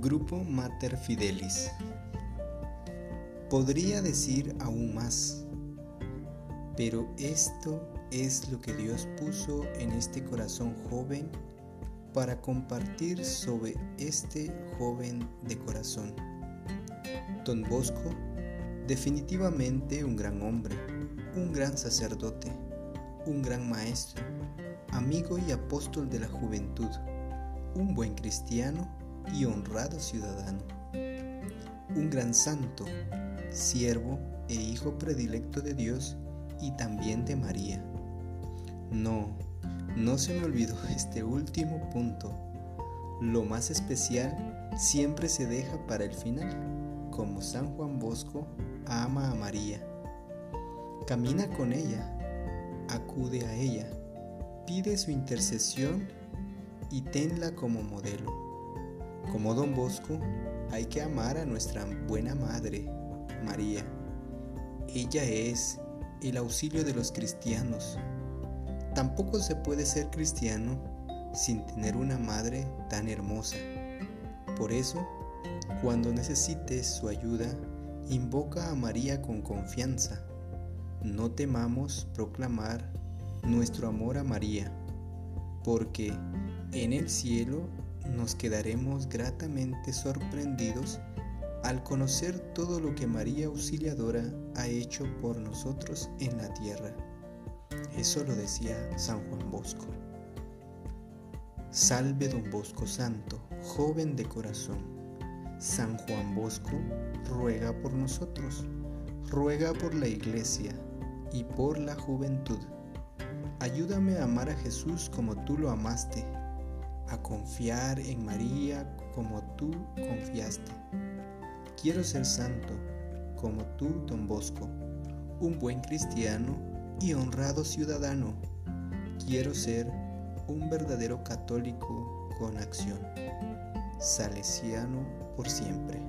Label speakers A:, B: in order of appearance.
A: Grupo Mater Fidelis. Podría decir aún más, pero esto es lo que Dios puso en este corazón joven para compartir sobre este joven de corazón. Don Bosco, definitivamente un gran hombre, un gran sacerdote, un gran maestro, amigo y apóstol de la juventud, un buen cristiano y honrado ciudadano, un gran santo, siervo e hijo predilecto de Dios y también de María. No, no se me olvidó este último punto. Lo más especial siempre se deja para el final, como San Juan Bosco ama a María. Camina con ella, acude a ella, pide su intercesión y tenla como modelo. Como don Bosco, hay que amar a nuestra buena madre, María. Ella es el auxilio de los cristianos. Tampoco se puede ser cristiano sin tener una madre tan hermosa. Por eso, cuando necesites su ayuda, invoca a María con confianza. No temamos proclamar nuestro amor a María, porque en el cielo nos quedaremos gratamente sorprendidos al conocer todo lo que María Auxiliadora ha hecho por nosotros en la tierra. Eso lo decía San Juan Bosco. Salve don Bosco Santo, joven de corazón. San Juan Bosco ruega por nosotros, ruega por la iglesia y por la juventud. Ayúdame a amar a Jesús como tú lo amaste, a confiar en María como tú confiaste Quiero ser santo, como tú, don Bosco, un buen cristiano y honrado ciudadano. Quiero ser un verdadero católico con acción, salesiano por siempre.